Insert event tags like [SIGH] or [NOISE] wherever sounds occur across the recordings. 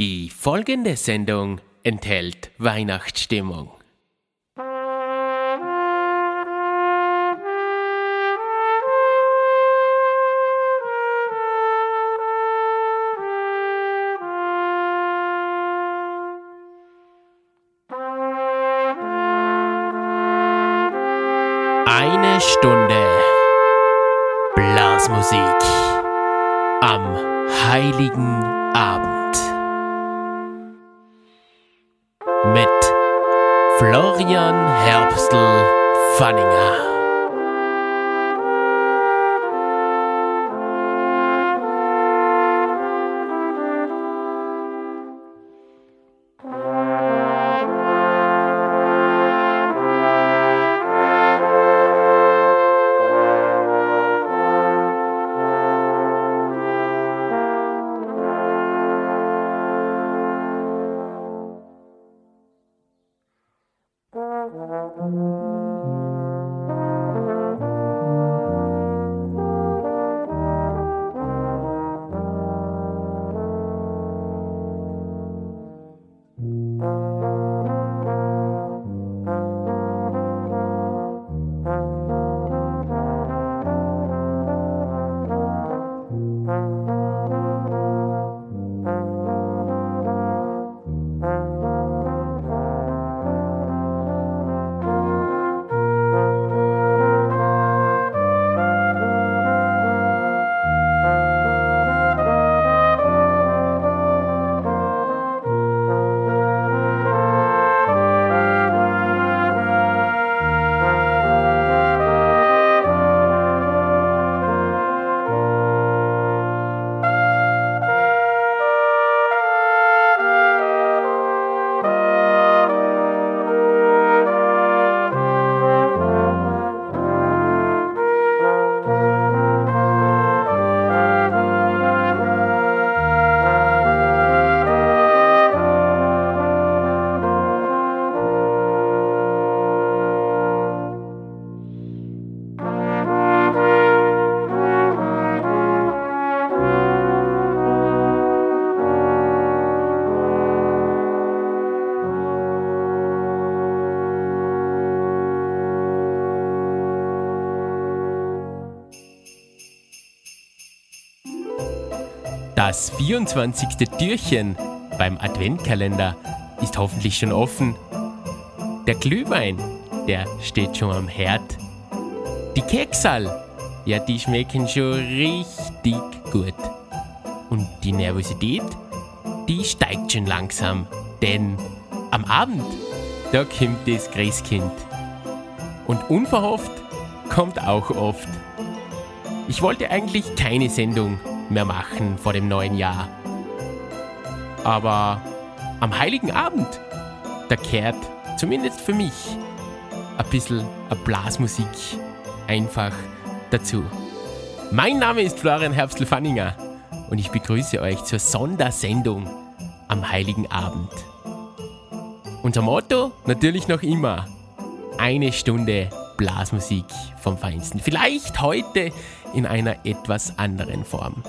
Die folgende Sendung enthält Weihnachtsstimmung. 24. Türchen beim Adventkalender ist hoffentlich schon offen. Der Glühwein, der steht schon am Herd. Die Keksal, ja, die schmecken schon richtig gut. Und die Nervosität, die steigt schon langsam, denn am Abend, da kommt das Christkind. Und unverhofft kommt auch oft. Ich wollte eigentlich keine Sendung mehr machen vor dem neuen Jahr. Aber am heiligen Abend, da kehrt zumindest für mich ein bisschen Blasmusik einfach dazu. Mein Name ist Florian Herbstl-Fanninger und ich begrüße euch zur Sondersendung am heiligen Abend. Unser Motto natürlich noch immer eine Stunde Blasmusik vom Feinsten. Vielleicht heute in einer etwas anderen Form.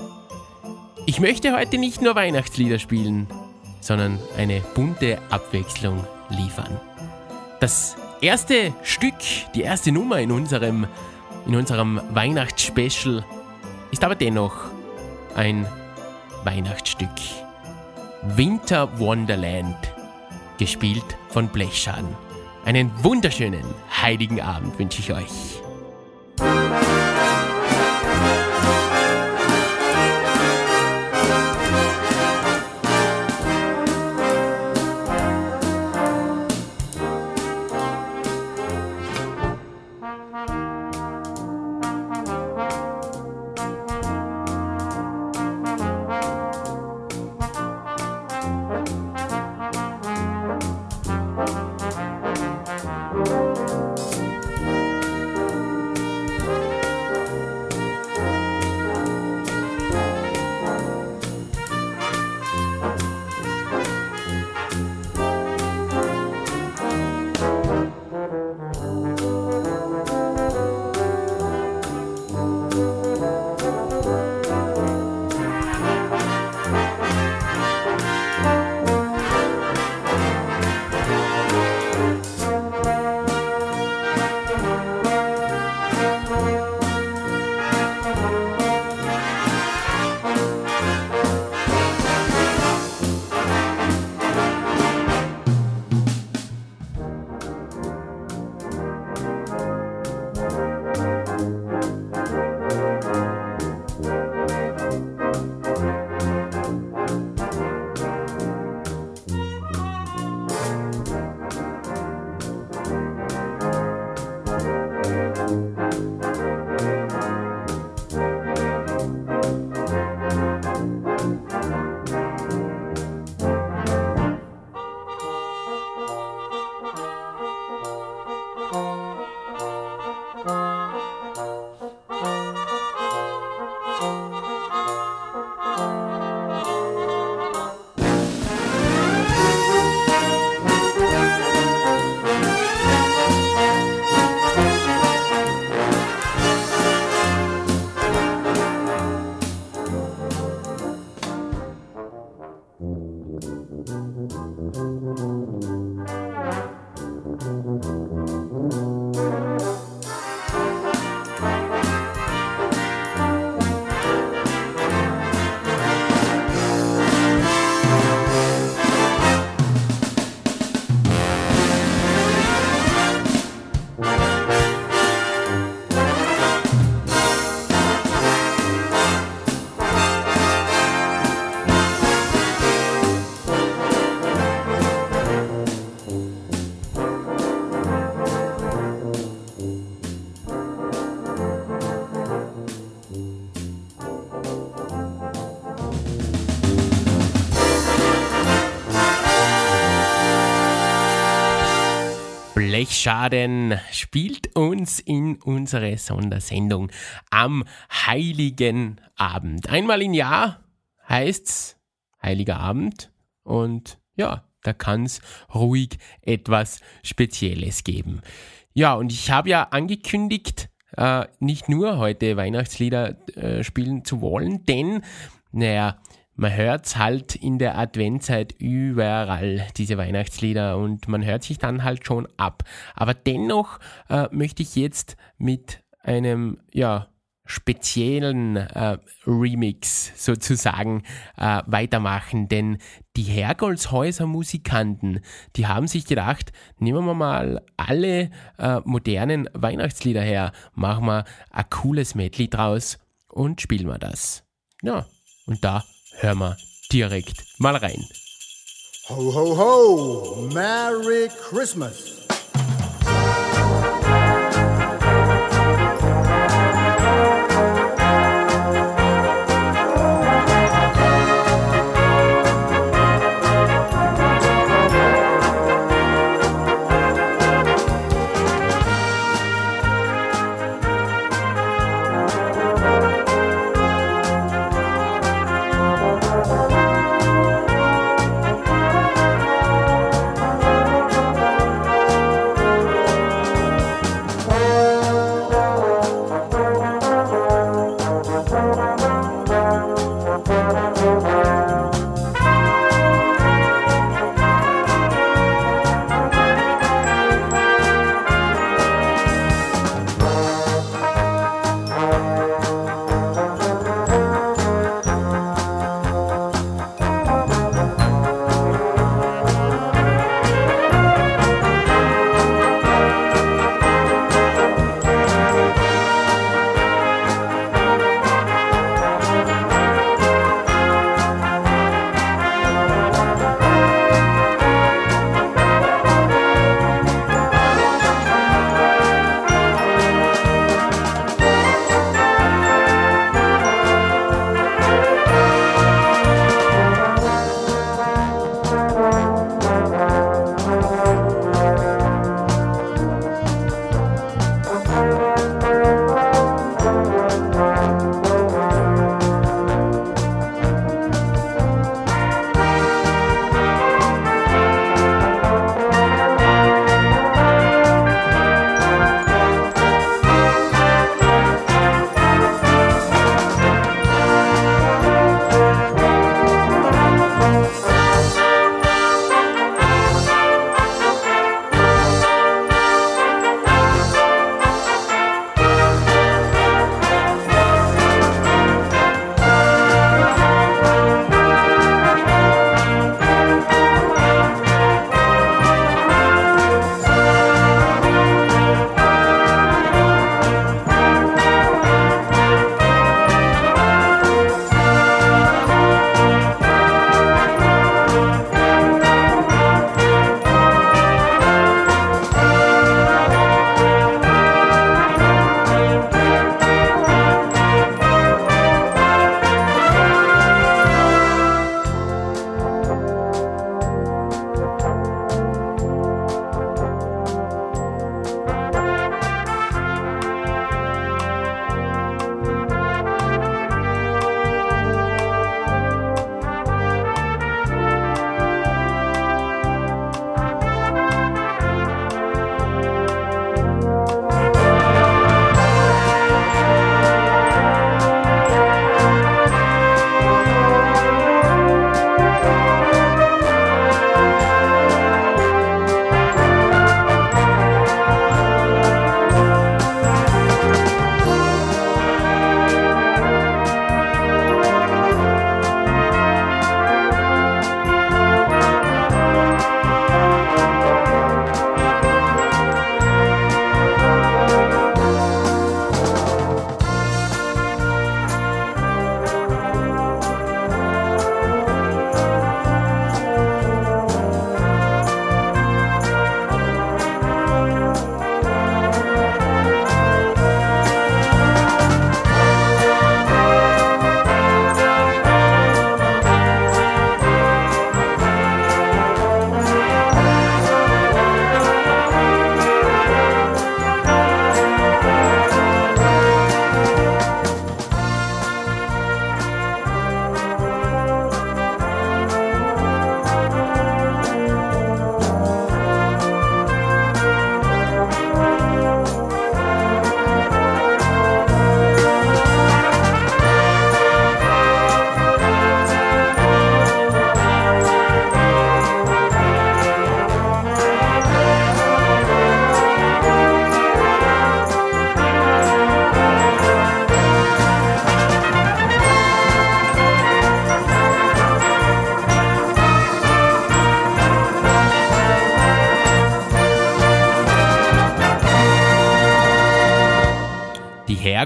Ich möchte heute nicht nur Weihnachtslieder spielen, sondern eine bunte Abwechslung liefern. Das erste Stück, die erste Nummer in unserem, in unserem Weihnachtsspecial ist aber dennoch ein Weihnachtsstück. Winter Wonderland, gespielt von Blechschaden. Einen wunderschönen heiligen Abend wünsche ich euch. Blechschaden spielt uns in unsere Sondersendung am Heiligen Abend. Einmal im Jahr heißt's Heiliger Abend und ja, da kann's ruhig etwas Spezielles geben. Ja, und ich habe ja angekündigt, äh, nicht nur heute Weihnachtslieder äh, spielen zu wollen, denn, naja, man hört's halt in der Adventzeit überall, diese Weihnachtslieder, und man hört sich dann halt schon ab. Aber dennoch äh, möchte ich jetzt mit einem, ja, speziellen äh, Remix sozusagen äh, weitermachen, denn die Hergolshäuser Musikanten, die haben sich gedacht, nehmen wir mal alle äh, modernen Weihnachtslieder her, machen wir ein cooles Medley draus und spielen wir das. Ja, und da hören wir direkt mal rein. Ho, ho, ho! Merry Christmas!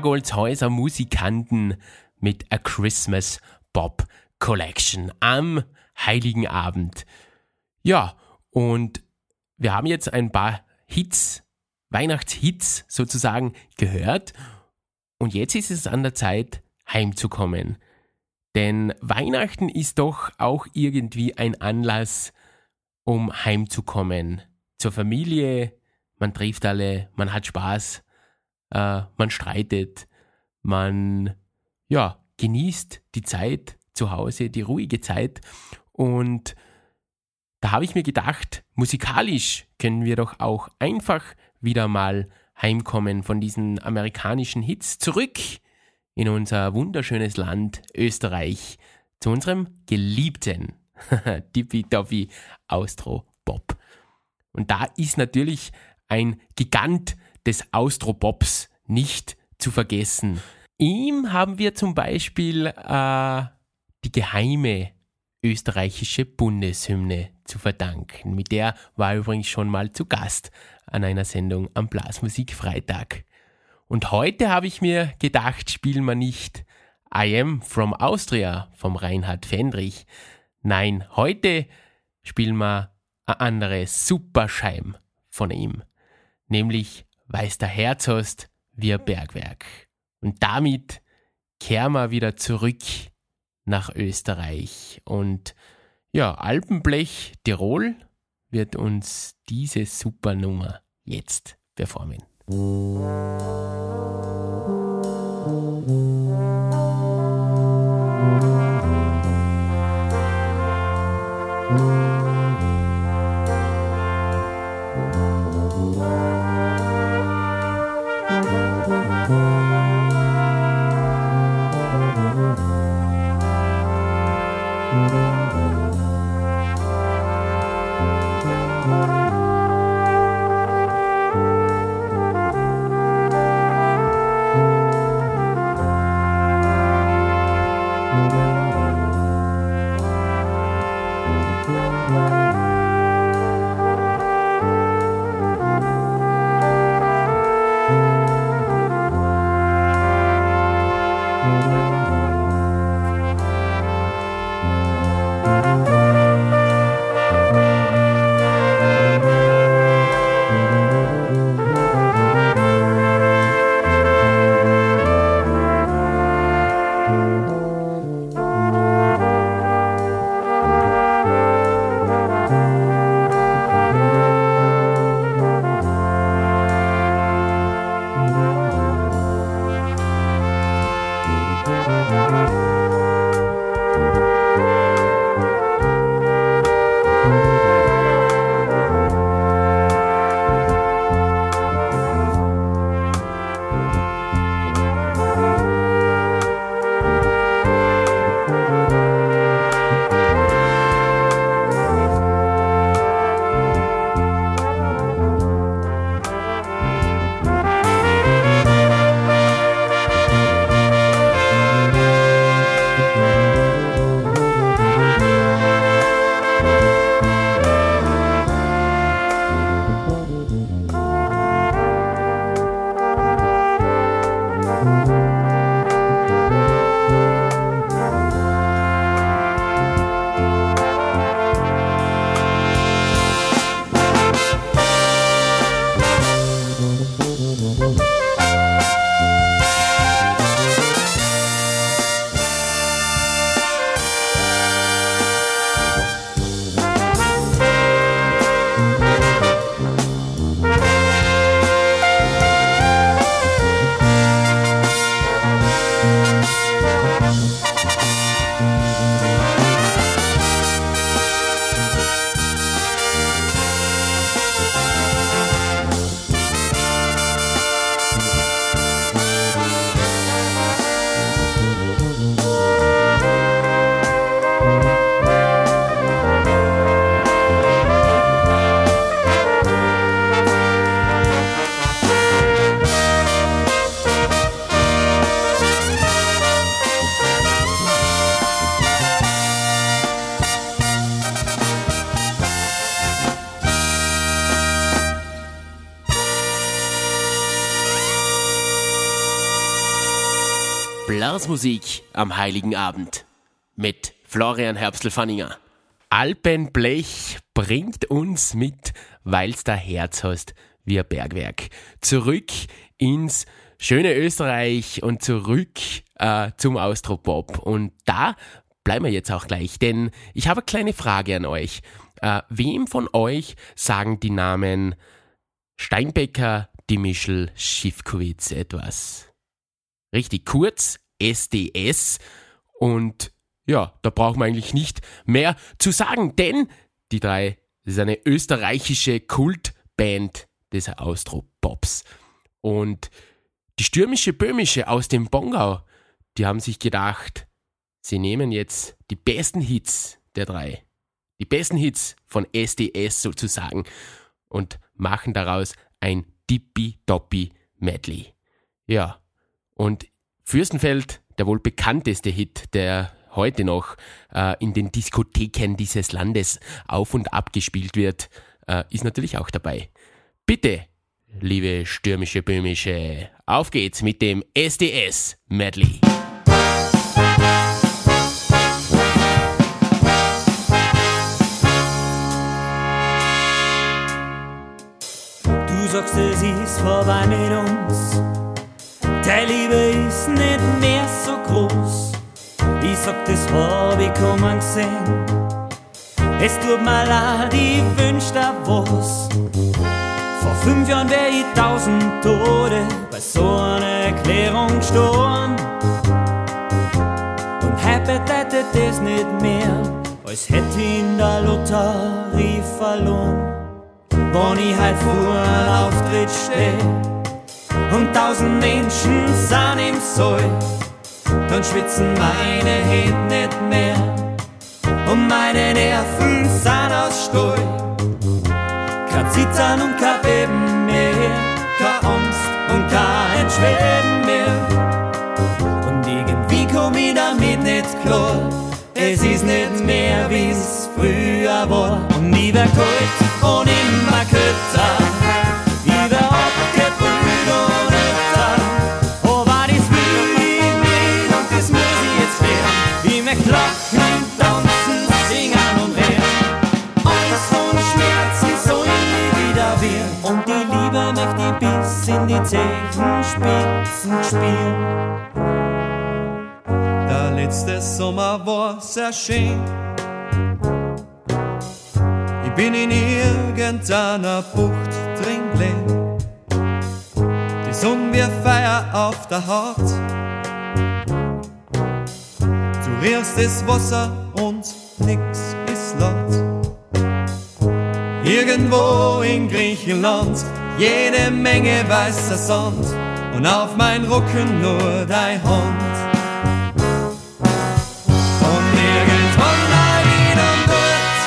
Bergolzhäuser Musikanten mit A Christmas Pop Collection am Heiligen Abend. Ja, und wir haben jetzt ein paar Hits, Weihnachtshits sozusagen gehört. Und jetzt ist es an der Zeit, heimzukommen. Denn Weihnachten ist doch auch irgendwie ein Anlass, um heimzukommen. Zur Familie, man trifft alle, man hat Spaß, äh, man streitet, man ja, genießt die Zeit zu Hause, die ruhige Zeit. Und da habe ich mir gedacht, musikalisch können wir doch auch einfach wieder mal heimkommen von diesen amerikanischen Hits zurück in unser wunderschönes Land Österreich zu unserem geliebten [LAUGHS] Tippitoppi Austro-Pop. Und da ist natürlich ein Gigant des Austro-Pops nicht zu vergessen. Ihm haben wir zum Beispiel äh, die geheime österreichische Bundeshymne zu verdanken. Mit der war übrigens schon mal zu Gast an einer Sendung am Blasmusik Freitag. Und heute habe ich mir gedacht, spielen wir nicht I Am from Austria vom Reinhard Fendrich. Nein, heute spielen wir eine andere Superscheim von ihm. Nämlich Weiß der Herz hast, wie ein Bergwerk. Und damit kehren wir wieder zurück nach Österreich. Und ja, Alpenblech Tirol wird uns diese Supernummer jetzt performen. Música Blasmusik am Heiligen Abend mit Florian Herbstl-Fanninger. Alpenblech bringt uns mit, weil's da Herz hast, wie ein Bergwerk. Zurück ins schöne Österreich und zurück äh, zum Austropop. Und da bleiben wir jetzt auch gleich, denn ich habe eine kleine Frage an euch. Äh, wem von euch sagen die Namen Steinbecker, Dimischl, Schiffkowitz etwas? Richtig kurz, SDS. Und ja, da braucht man eigentlich nicht mehr zu sagen, denn die drei, ist eine österreichische Kultband des Austropops. Und die stürmische Böhmische aus dem Bongau, die haben sich gedacht, sie nehmen jetzt die besten Hits der drei, die besten Hits von SDS sozusagen und machen daraus ein Dippi-Doppi Medley. Ja, und Fürstenfeld, der wohl bekannteste Hit, der heute noch äh, in den Diskotheken dieses Landes auf und ab gespielt wird, äh, ist natürlich auch dabei. Bitte, liebe stürmische Böhmische, auf geht's mit dem SDS Medley. Du sagst, es ist vorbei mit uns. Deine Liebe ist nicht mehr so groß. Ich sag, das hab ich kommen gesehen. Es tut mir leid, ich wünsch dir was. Vor fünf Jahren wär ich tausend Tode bei so einer Erklärung gestorben. Und heute bedeutet das nicht mehr, als hätte ich in der Lotterie verloren. Wenn ich halt vor einem Auftritt steh und tausend Menschen sind im Saal, dann schwitzen meine Hände nicht mehr und meine Nerven sind aus Stahl. Kein Zittern und kein Beben mehr, keine Angst und kein Schweben mehr. Und irgendwie komm ich damit nicht klar, es ist nicht mehr wie's früher war. Und ich wär kalt spielen. Der letzte Sommer war sehr schön. Ich bin in irgendeiner Bucht drin gelegen. Die Sonne wir Feuer auf der Haut. Du riechst das Wasser und nix ist laut. Irgendwo in Griechenland jede Menge weißer Sand und auf mein Rücken nur dein Hand. Und irgendwann mal wieder dort,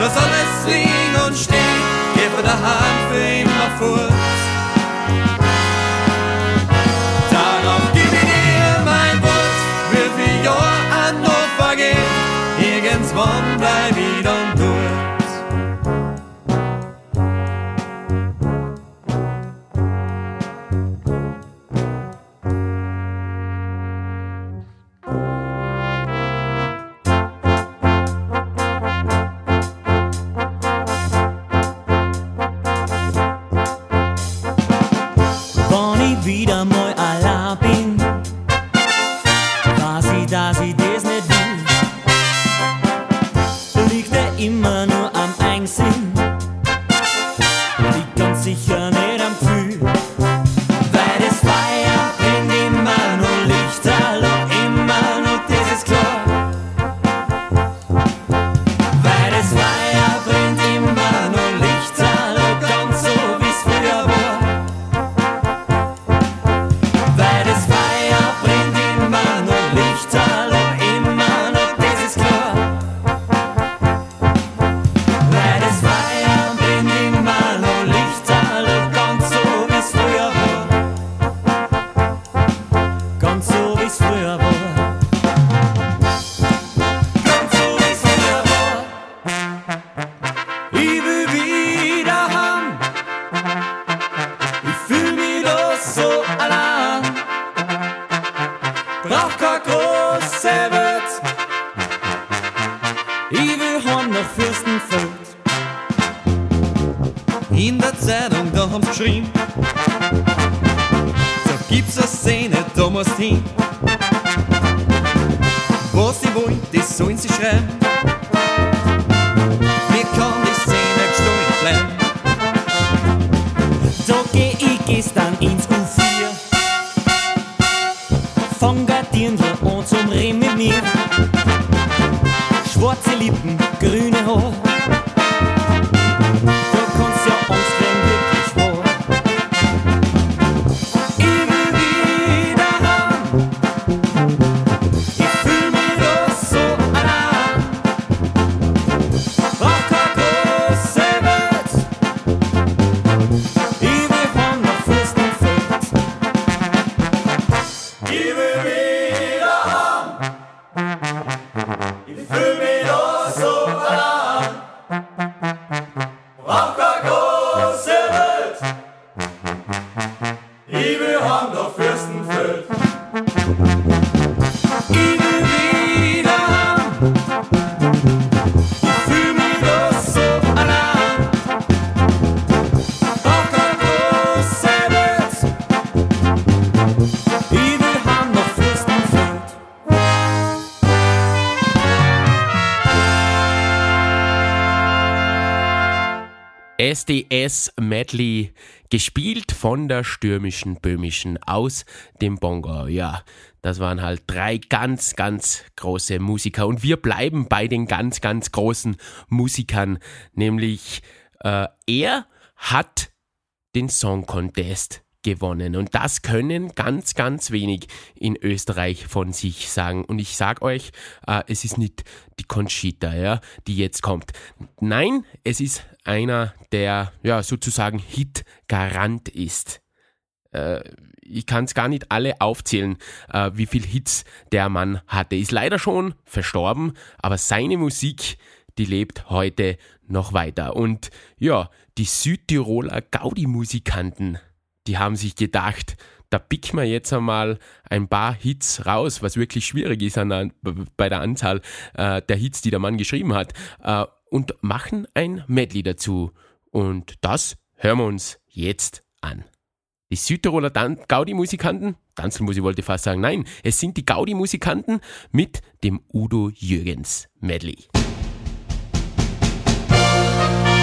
lass alles liegen und stehen, geh von daheim für immer fort. Darauf gib ich dir mein Wort, wie viel Jahr an noch vergehen, irgendwann bleib SDS Medley, gespielt von der stürmischen Böhmischen aus dem Bongo. Ja, das waren halt drei ganz, ganz große Musiker. Und wir bleiben bei den ganz, ganz großen Musikern. Nämlich äh, er hat den Song Contest gewonnen. Und das können ganz, ganz wenig in Österreich von sich sagen. Und ich sag euch, äh, es ist nicht die Conchita, ja, die jetzt kommt. Nein, es ist einer, der ja sozusagen Hit-Garant ist. Äh, ich kann es gar nicht alle aufzählen, äh, wie viel Hits der Mann hatte. Ist leider schon verstorben, aber seine Musik, die lebt heute noch weiter. Und ja, die Südtiroler Gaudi-Musikanten, die haben sich gedacht, da picken wir jetzt einmal ein paar Hits raus, was wirklich schwierig ist an der, bei der Anzahl äh, der Hits, die der Mann geschrieben hat, äh, und machen ein Medley dazu. Und das hören wir uns jetzt an. Die Südtiroler Gaudi-Musikanten, Tanzelmusik wollte ich fast sagen, nein, es sind die Gaudi-Musikanten mit dem Udo Jürgens Medley. der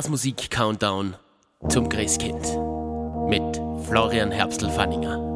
Blasmusik-Countdown zum Christkind mit Florian Herbstl-Fanninger.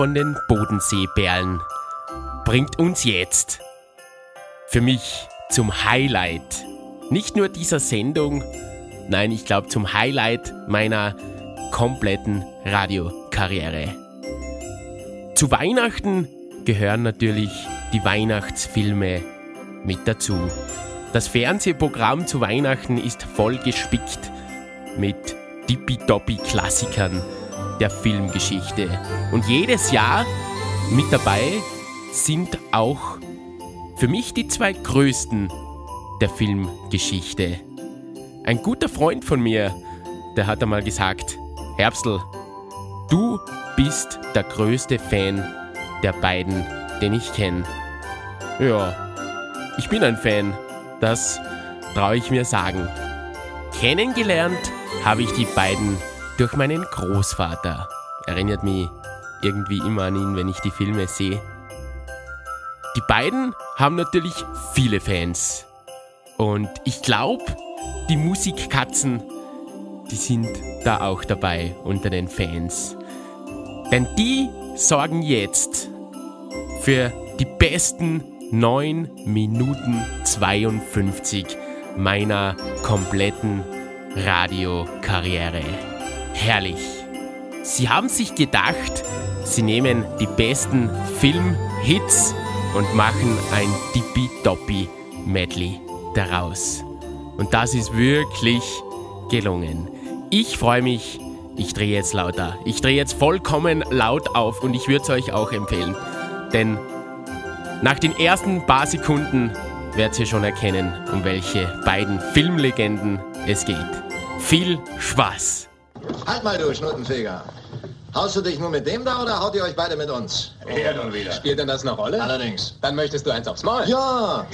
Von den Bodenseebärlen, bringt uns jetzt für mich zum Highlight. Nicht nur dieser Sendung, nein, ich glaube zum Highlight meiner kompletten Radiokarriere. Zu Weihnachten gehören natürlich die Weihnachtsfilme mit dazu. Das Fernsehprogramm zu Weihnachten ist voll gespickt mit tippitoppi Klassikern der Filmgeschichte. Und jedes Jahr mit dabei sind auch für mich die zwei größten der Filmgeschichte. Ein guter Freund von mir, der hat einmal gesagt, Herbstl, du bist der größte Fan der beiden, den ich kenne. Ja, ich bin ein Fan, das traue ich mir sagen. Kennengelernt habe ich die beiden durch meinen Großvater. Erinnert mich irgendwie immer an ihn, wenn ich die Filme sehe. Die beiden haben natürlich viele Fans. Und ich glaube, die Musikkatzen, die sind da auch dabei unter den Fans. Denn die sorgen jetzt für die besten 9 Minuten 52 meiner kompletten Radiokarriere. Herrlich. Sie haben sich gedacht, sie nehmen die besten Filmhits und machen ein tippitoppi Medley daraus. Und das ist wirklich gelungen. Ich freue mich, ich drehe jetzt lauter. Ich drehe jetzt vollkommen laut auf und ich würde es euch auch empfehlen. Denn nach den ersten paar Sekunden werdet ihr schon erkennen, um welche beiden Filmlegenden es geht. Viel Spaß! Halt mal du, Schnuttenfeger. Haust du dich nur mit dem da oder haut ihr euch beide mit uns? Er nun wieder. Spielt denn das eine Rolle? Allerdings. Dann möchtest du eins aufs Maul? Ja!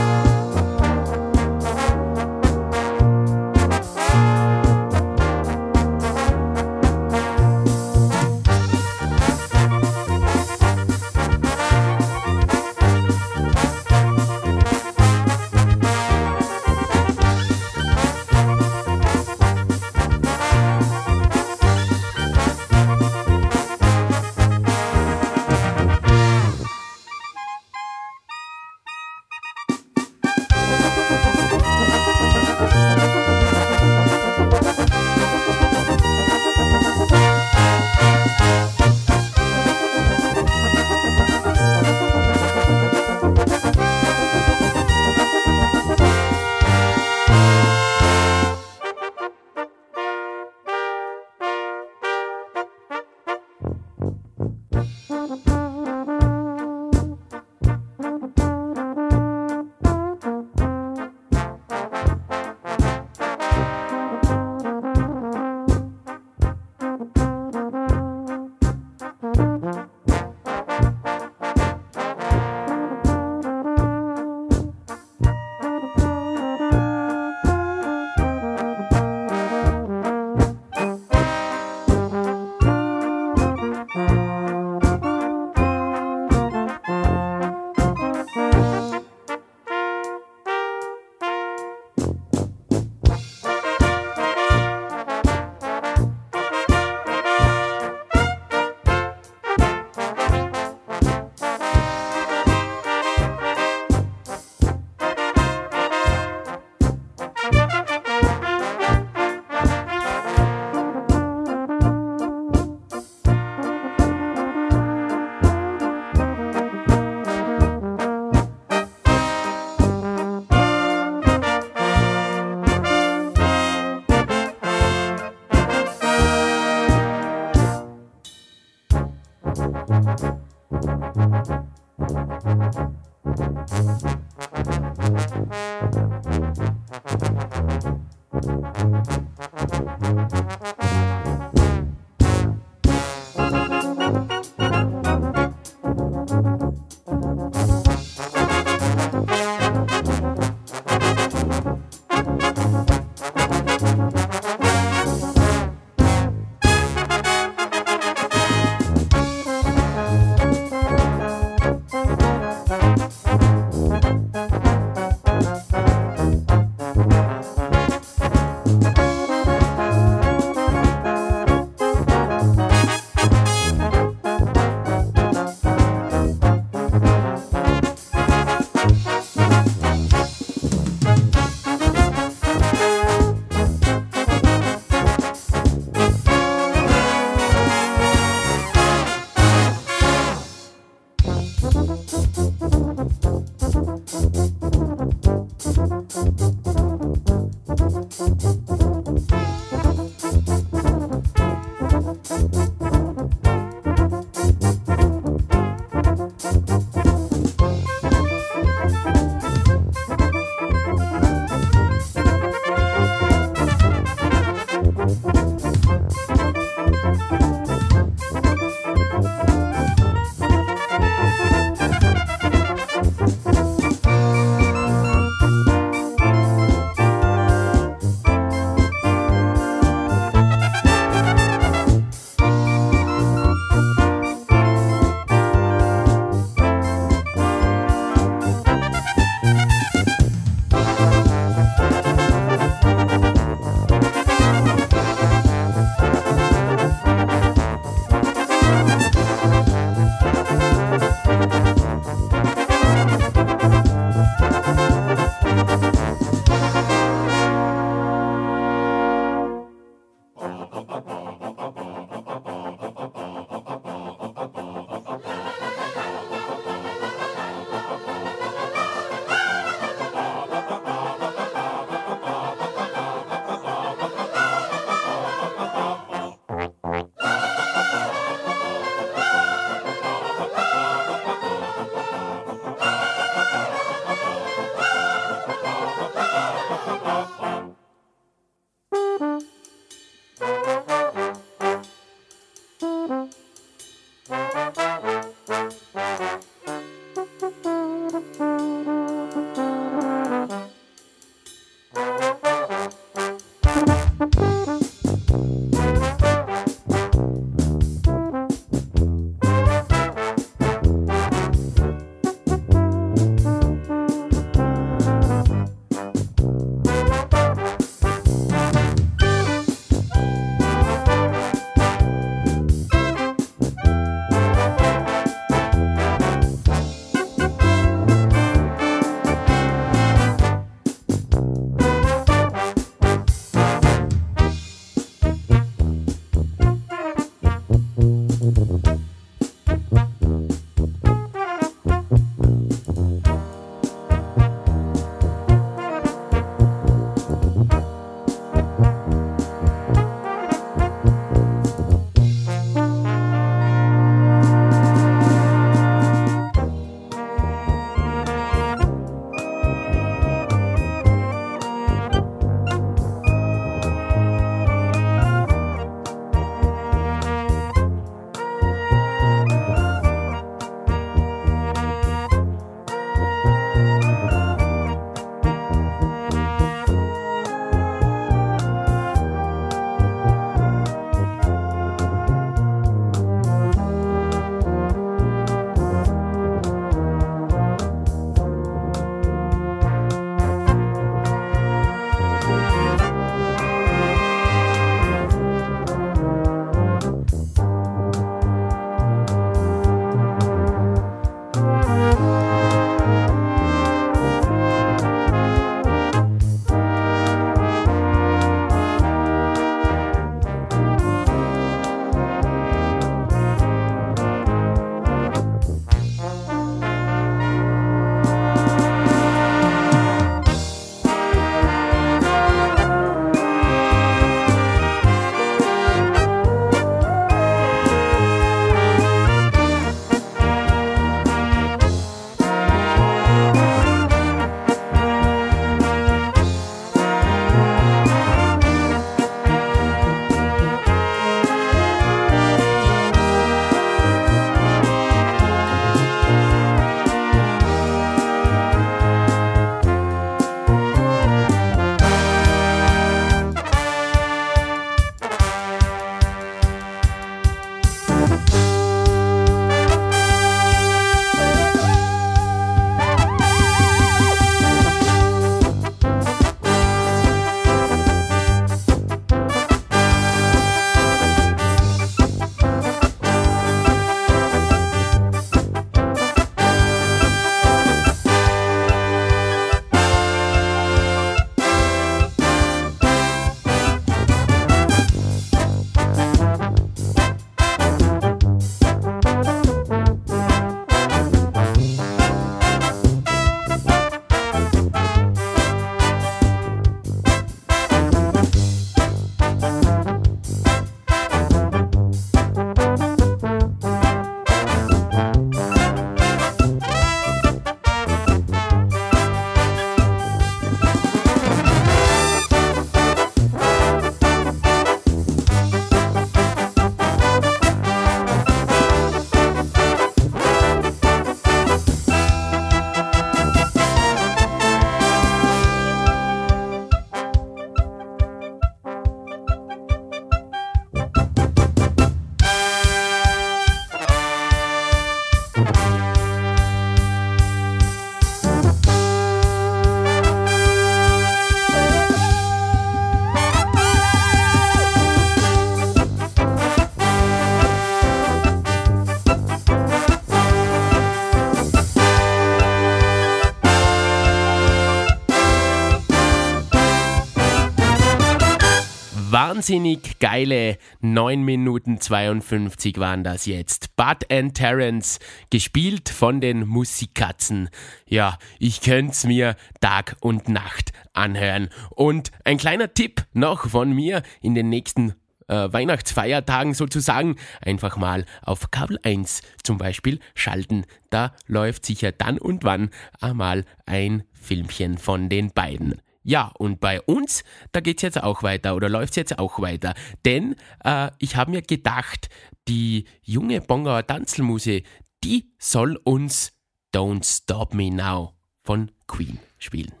Wahnsinnig geile 9 Minuten 52 waren das jetzt. Bud and Terence, gespielt von den Musikatzen. Ja, ich könnt's mir Tag und Nacht anhören. Und ein kleiner Tipp noch von mir in den nächsten äh, Weihnachtsfeiertagen sozusagen einfach mal auf Kabel 1 zum Beispiel schalten. Da läuft sicher dann und wann einmal ein Filmchen von den beiden. Ja, und bei uns, da geht's jetzt auch weiter oder läuft's jetzt auch weiter. Denn äh, ich habe mir gedacht, die junge Bongauer Tanzelmuse, die soll uns Don't Stop Me Now von Queen spielen.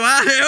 って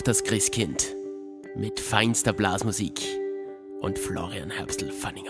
auf das Christkind mit feinster Blasmusik und Florian Herbstl-Fanninger.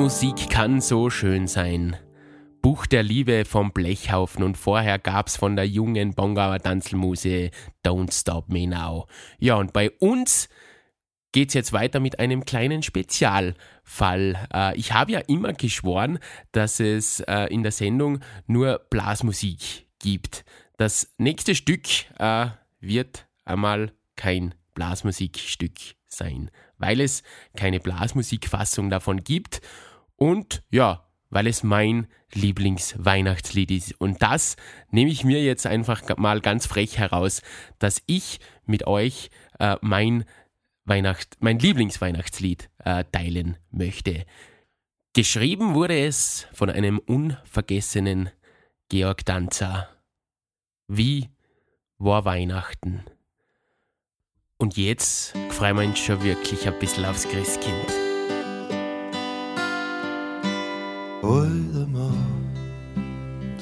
Blasmusik kann so schön sein. Buch der Liebe vom Blechhaufen und vorher gab's von der jungen Bongauer Tanzelmuse Don't Stop Me Now. Ja, und bei uns geht's jetzt weiter mit einem kleinen Spezialfall. Äh, ich habe ja immer geschworen, dass es äh, in der Sendung nur Blasmusik gibt. Das nächste Stück äh, wird einmal kein Blasmusikstück sein, weil es keine Blasmusikfassung davon gibt und ja, weil es mein Lieblingsweihnachtslied ist. Und das nehme ich mir jetzt einfach mal ganz frech heraus, dass ich mit euch äh, mein Weihnacht, mein Lieblingsweihnachtslied äh, teilen möchte. Geschrieben wurde es von einem unvergessenen Georg Danzer. Wie war Weihnachten? Und jetzt freuen wir uns schon wirklich ein bisschen aufs Christkind. Alter Mann,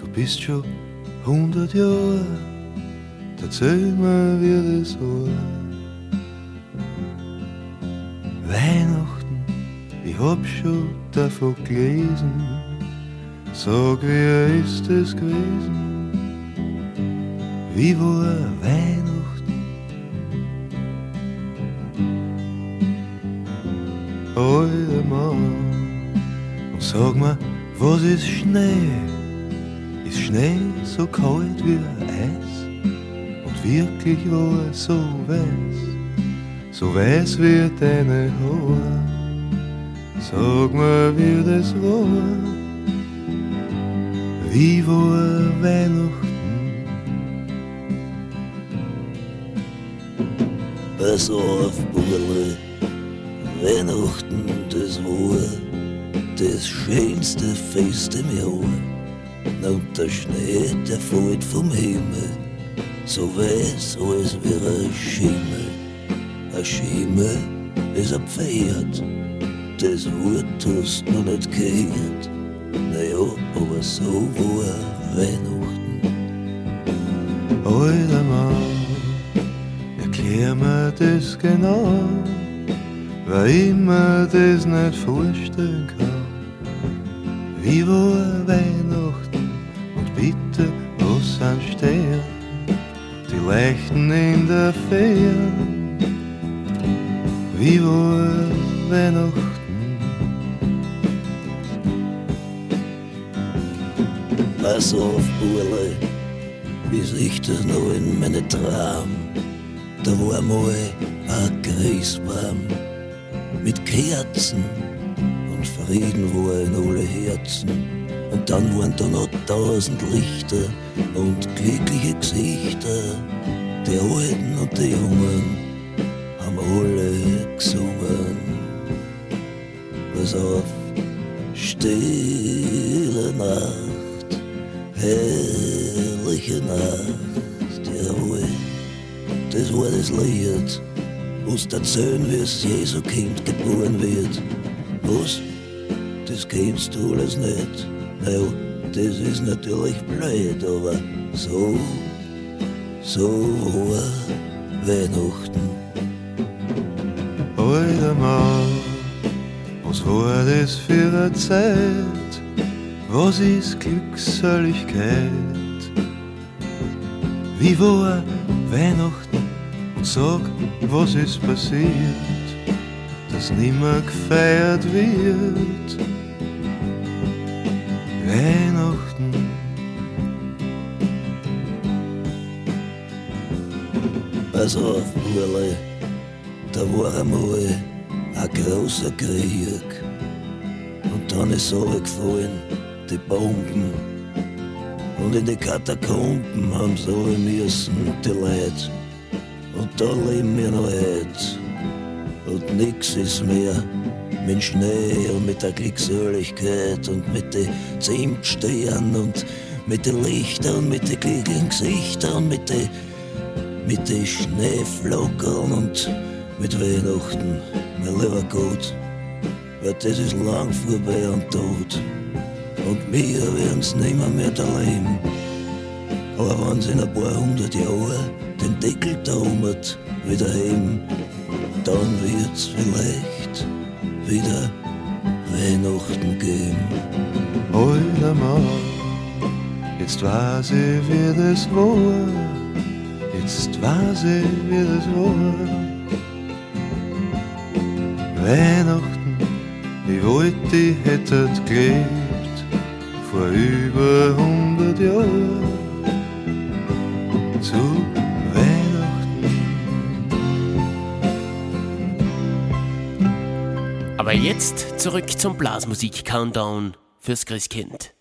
du bist schon hundert Jahre, erzähl mir, wie das war. Weihnachten, ich hab schon davon gelesen, sag, wie ist es gewesen? Wie war Weihnachten? Alter Mann, und sag mir, was ist Schnee? Ist Schnee so kalt wie Eis? Und wirklich war er so weiß, so weiß wie deine Haare. Sag mir, wie das war. Wie war Weihnachten? Pass auf, Burle, Weihnachten, das war das schönste Fest im Jahr. Und der Schnee, der fällt vom Himmel, so weiß als wäre ein Schimmel. Ein Schimmel ist ein Pferd, das Wort hast du nicht gehört. aber so war Weihnachten. Alter Mann, erklär mir das genau, weil ich mir das nicht vorstellen kann. Wie war Weihnachten und bitte, sind Sterne, die leuchten in der. Wie war Weihnachten? Pass auf, Burle, bis ich das noch in meine Traum. Da war mal ein Christbaum mit Kerzen Frieden war in alle Herzen. Und dann waren da noch tausend Lichter und glückliche Gesichter. Die Alten und die Jungen haben alle gesungen. Pass auf, stille Nacht, herrliche Nacht, jawohl. Das war das Lied, was erzählen, wie es Jesu Kind geboren wird. Was? Das kennst du alles nicht. Naja, das ist natürlich blöd, aber so, so war Weihnachten. Alter Mann, was war das für eine Zeit? Was ist Glückseligkeit? Wie war Weihnachten? Und sag, was ist passiert, dass nimmer gefeiert wird? Auf, Burle, da war einmal ein großer Krieg. Und dann ist gefallen, die Bomben. Und in die Katakomben haben sie alle müssen, die Leute. Und da leben wir noch heute. Und nix ist mehr mit Schnee und mit der Glückseligkeit und mit den Zimtsternen und mit den Lichtern und mit den Gesichtern und mit den mit den Schneeflockern und mit Weihnachten, mein lieber Gott. Weil das ist lang vorbei und tot. Und wir werden's nimmer mehr erleben. Aber wenn's in ein paar hundert Jahren den Deckel da oben wieder heben, dann wird's vielleicht wieder Weihnachten geben. Alter Mann, jetzt weiß ich, wie das war. Jetzt weiß ich, wie das war. Weihnachten, ich wollte, ich hätte gelebt vor über hundert Jahren. Zu Aber jetzt zurück zum Blasmusik-Countdown fürs Christkind.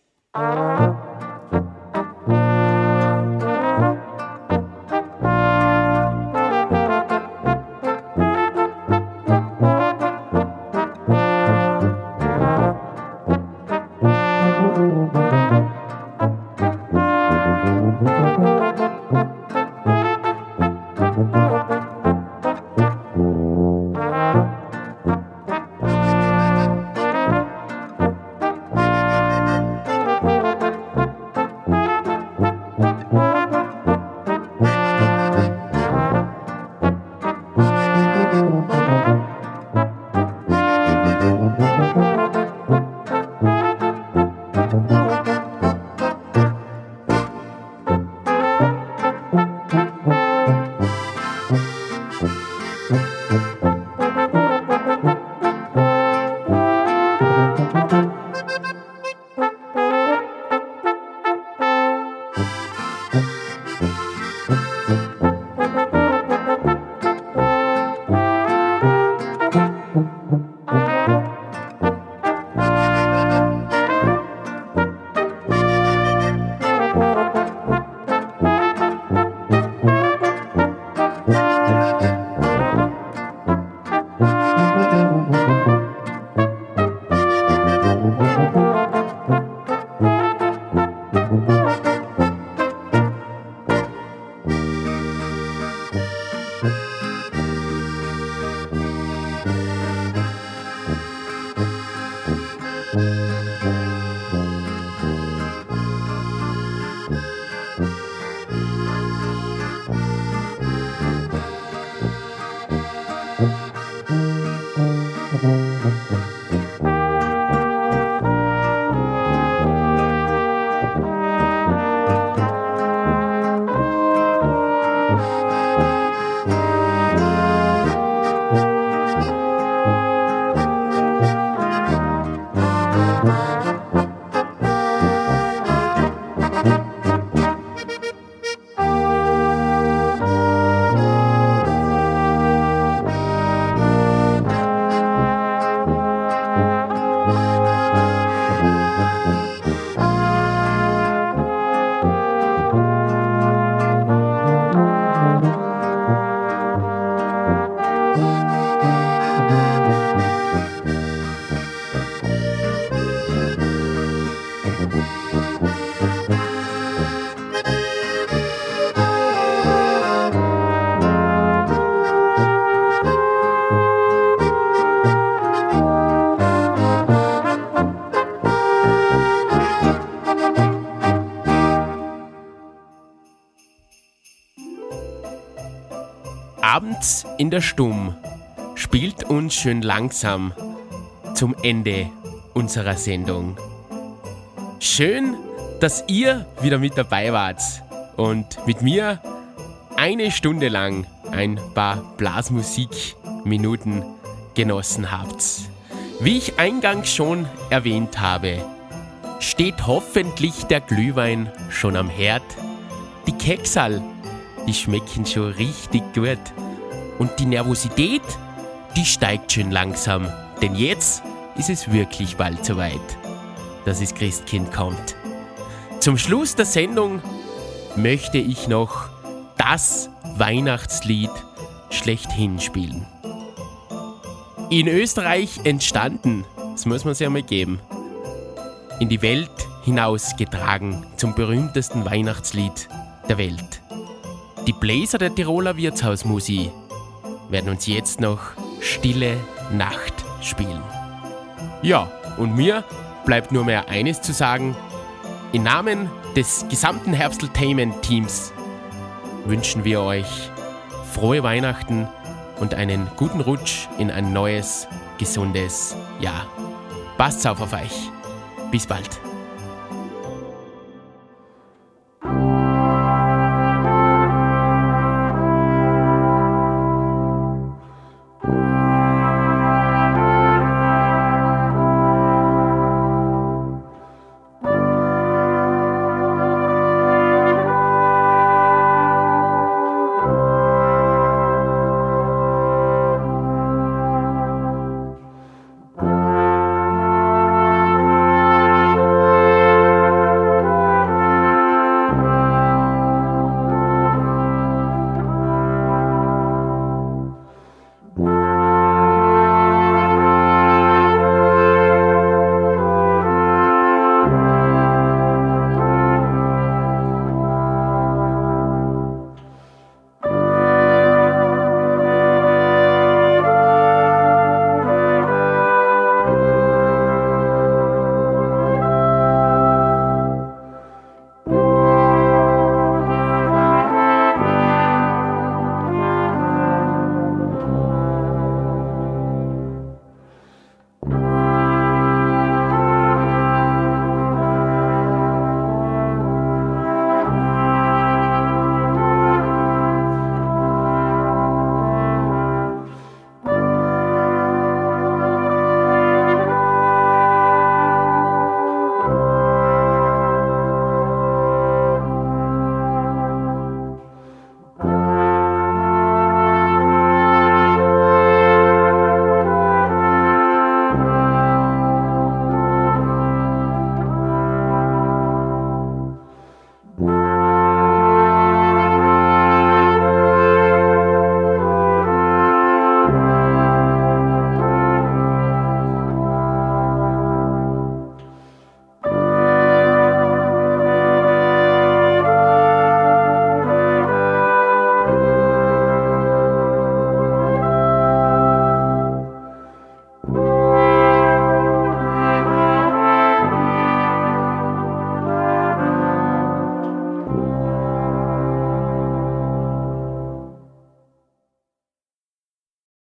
Abends in der Stumm spielt uns schön langsam zum Ende unserer Sendung. Schön, dass ihr wieder mit dabei wart und mit mir eine Stunde lang ein paar Blasmusikminuten genossen habt. Wie ich eingangs schon erwähnt habe, steht hoffentlich der Glühwein schon am Herd. Die Keksal, die schmecken schon richtig gut. Und die Nervosität, die steigt schön langsam. Denn jetzt ist es wirklich bald soweit, dass das Christkind kommt. Zum Schluss der Sendung möchte ich noch das Weihnachtslied schlechthin spielen. In Österreich entstanden, das muss man sich einmal geben, in die Welt hinausgetragen zum berühmtesten Weihnachtslied der Welt. Die Bläser der Tiroler Wirtshausmusik werden uns jetzt noch Stille Nacht spielen. Ja, und mir bleibt nur mehr eines zu sagen. Im Namen des gesamten Herbsteltainment-Teams wünschen wir euch frohe Weihnachten und einen guten Rutsch in ein neues, gesundes Jahr. Passt auf auf euch. Bis bald.